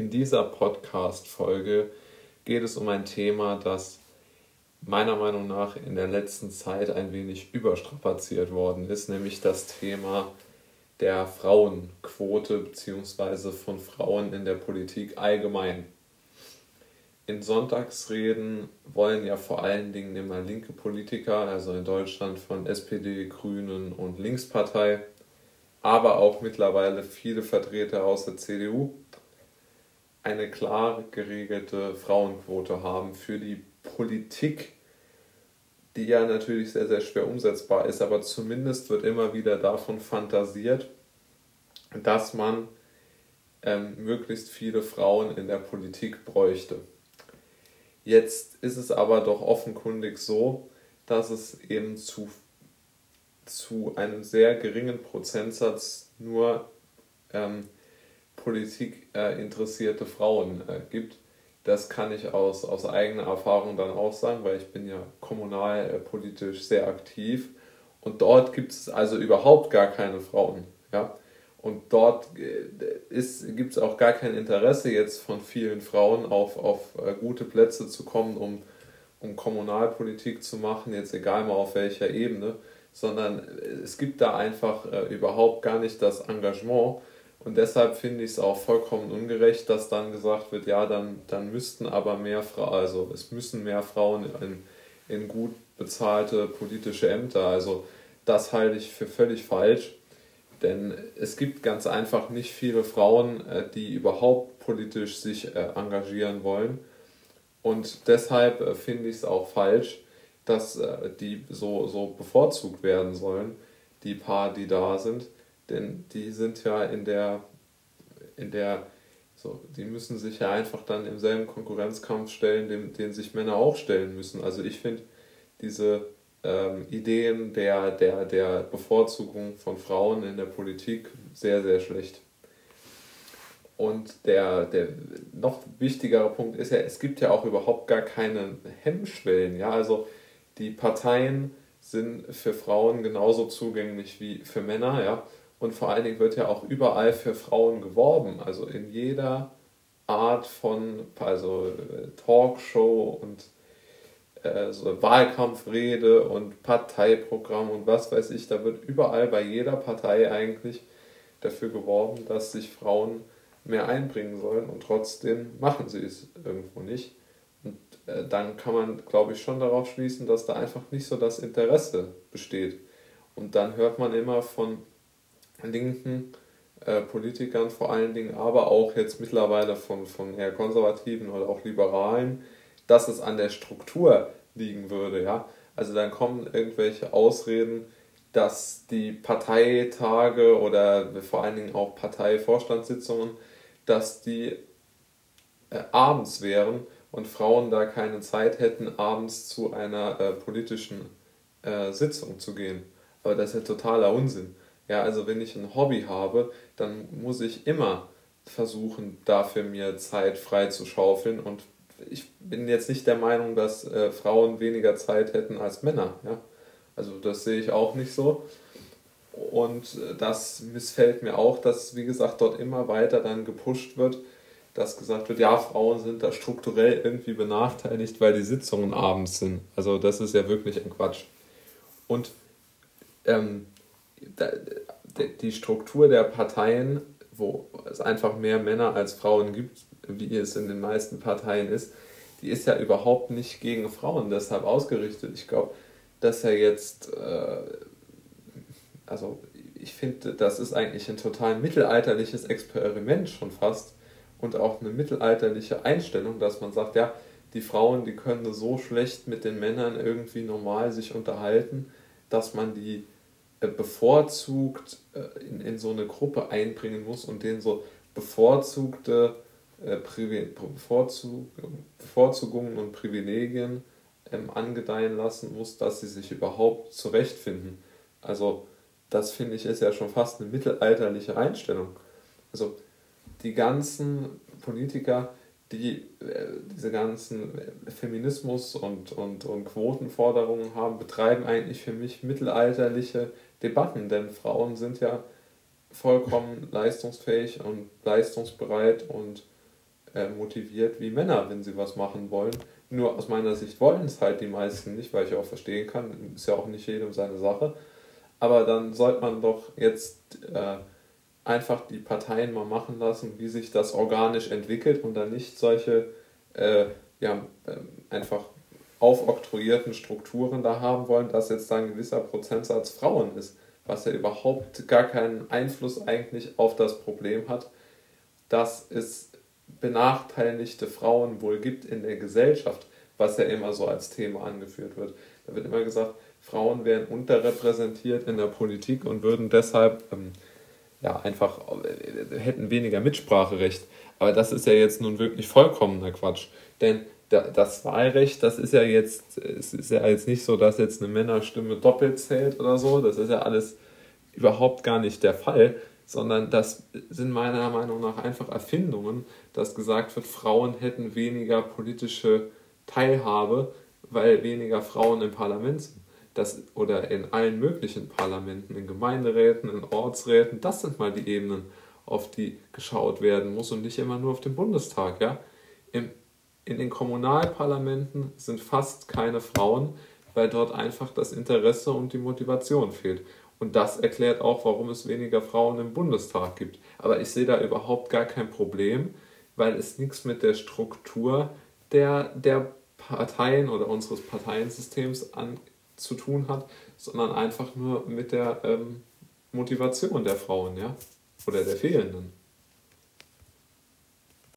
In dieser Podcast-Folge geht es um ein Thema, das meiner Meinung nach in der letzten Zeit ein wenig überstrapaziert worden ist, nämlich das Thema der Frauenquote bzw. von Frauen in der Politik allgemein. In Sonntagsreden wollen ja vor allen Dingen immer linke Politiker, also in Deutschland von SPD, Grünen und Linkspartei, aber auch mittlerweile viele Vertreter aus der CDU, eine klar geregelte Frauenquote haben für die Politik, die ja natürlich sehr, sehr schwer umsetzbar ist, aber zumindest wird immer wieder davon fantasiert, dass man ähm, möglichst viele Frauen in der Politik bräuchte. Jetzt ist es aber doch offenkundig so, dass es eben zu, zu einem sehr geringen Prozentsatz nur ähm, Politik äh, interessierte Frauen äh, gibt. Das kann ich aus, aus eigener Erfahrung dann auch sagen, weil ich bin ja kommunal äh, sehr aktiv und dort gibt es also überhaupt gar keine Frauen. Ja? Und dort äh, gibt es auch gar kein Interesse jetzt von vielen Frauen auf, auf äh, gute Plätze zu kommen, um, um Kommunalpolitik zu machen, jetzt egal mal auf welcher Ebene, sondern es gibt da einfach äh, überhaupt gar nicht das Engagement. Und deshalb finde ich es auch vollkommen ungerecht, dass dann gesagt wird, ja, dann, dann müssten aber mehr Frauen, also es müssen mehr Frauen in, in gut bezahlte politische Ämter. Also das halte ich für völlig falsch denn es gibt ganz einfach nicht viele Frauen, äh, die überhaupt politisch sich äh, engagieren wollen. Und deshalb äh, finde ich es auch falsch, dass die so, so bevorzugt werden sollen, die paar, die da sind. Denn die sind ja in der, in der, so, die müssen sich ja einfach dann im selben Konkurrenzkampf stellen, den, den sich Männer auch stellen müssen. Also ich finde diese ähm, Ideen der, der, der Bevorzugung von Frauen in der Politik sehr, sehr schlecht. Und der, der noch wichtigere Punkt ist ja, es gibt ja auch überhaupt gar keine Hemmschwellen. Ja? Also die Parteien sind für Frauen genauso zugänglich wie für Männer. Ja? Und vor allen Dingen wird ja auch überall für Frauen geworben. Also in jeder Art von also äh, Talkshow und äh, so Wahlkampfrede und Parteiprogramm und was weiß ich, da wird überall bei jeder Partei eigentlich dafür geworben, dass sich Frauen mehr einbringen sollen und trotzdem machen sie es irgendwo nicht. Und äh, dann kann man, glaube ich, schon darauf schließen, dass da einfach nicht so das Interesse besteht. Und dann hört man immer von linken äh, Politikern vor allen Dingen, aber auch jetzt mittlerweile von, von eher konservativen oder auch liberalen, dass es an der Struktur liegen würde, ja. Also dann kommen irgendwelche Ausreden, dass die Parteitage oder vor allen Dingen auch Parteivorstandssitzungen, dass die äh, abends wären und Frauen da keine Zeit hätten, abends zu einer äh, politischen äh, Sitzung zu gehen. Aber das ist ja totaler Unsinn. Ja, also wenn ich ein Hobby habe, dann muss ich immer versuchen, dafür mir Zeit frei zu schaufeln und ich bin jetzt nicht der Meinung, dass äh, Frauen weniger Zeit hätten als Männer. Ja? Also das sehe ich auch nicht so. Und äh, das missfällt mir auch, dass, wie gesagt, dort immer weiter dann gepusht wird, dass gesagt wird, ja, Frauen sind da strukturell irgendwie benachteiligt, weil die Sitzungen abends sind. Also das ist ja wirklich ein Quatsch. Und ähm, die Struktur der Parteien, wo es einfach mehr Männer als Frauen gibt, wie es in den meisten Parteien ist, die ist ja überhaupt nicht gegen Frauen deshalb ausgerichtet. Ich glaube, dass er jetzt, äh, also ich finde, das ist eigentlich ein total mittelalterliches Experiment schon fast und auch eine mittelalterliche Einstellung, dass man sagt, ja, die Frauen, die können so schlecht mit den Männern irgendwie normal sich unterhalten, dass man die bevorzugt äh, in, in so eine Gruppe einbringen muss und denen so bevorzugte äh, Bevorzugungen und Privilegien ähm, angedeihen lassen muss, dass sie sich überhaupt zurechtfinden. Also das finde ich ist ja schon fast eine mittelalterliche Einstellung. Also die ganzen Politiker, die äh, diese ganzen Feminismus- und, und, und Quotenforderungen haben, betreiben eigentlich für mich mittelalterliche Debatten, denn Frauen sind ja vollkommen leistungsfähig und leistungsbereit und äh, motiviert wie Männer, wenn sie was machen wollen. Nur aus meiner Sicht wollen es halt die meisten nicht, weil ich auch verstehen kann, ist ja auch nicht jedem seine Sache. Aber dann sollte man doch jetzt äh, einfach die Parteien mal machen lassen, wie sich das organisch entwickelt und dann nicht solche äh, ja, ähm, einfach aufoktroyierten Strukturen da haben wollen, dass jetzt da ein gewisser Prozentsatz Frauen ist, was ja überhaupt gar keinen Einfluss eigentlich auf das Problem hat, dass es benachteiligte Frauen wohl gibt in der Gesellschaft, was ja immer so als Thema angeführt wird. Da wird immer gesagt, Frauen wären unterrepräsentiert in der Politik und würden deshalb ähm, ja, einfach äh, hätten weniger Mitspracherecht. Aber das ist ja jetzt nun wirklich vollkommener Quatsch. Denn das Wahlrecht, das ist ja jetzt, es ist ja jetzt nicht so, dass jetzt eine Männerstimme doppelt zählt oder so. Das ist ja alles überhaupt gar nicht der Fall, sondern das sind meiner Meinung nach einfach Erfindungen, dass gesagt wird, Frauen hätten weniger politische Teilhabe, weil weniger Frauen im Parlament sind das, oder in allen möglichen Parlamenten, in Gemeinderäten, in Ortsräten, das sind mal die Ebenen, auf die geschaut werden muss und nicht immer nur auf den Bundestag. Ja? Im, in den Kommunalparlamenten sind fast keine Frauen, weil dort einfach das Interesse und die Motivation fehlt. Und das erklärt auch, warum es weniger Frauen im Bundestag gibt. Aber ich sehe da überhaupt gar kein Problem, weil es nichts mit der Struktur der, der Parteien oder unseres Parteiensystems an, zu tun hat, sondern einfach nur mit der ähm, Motivation der Frauen, ja, oder der fehlenden.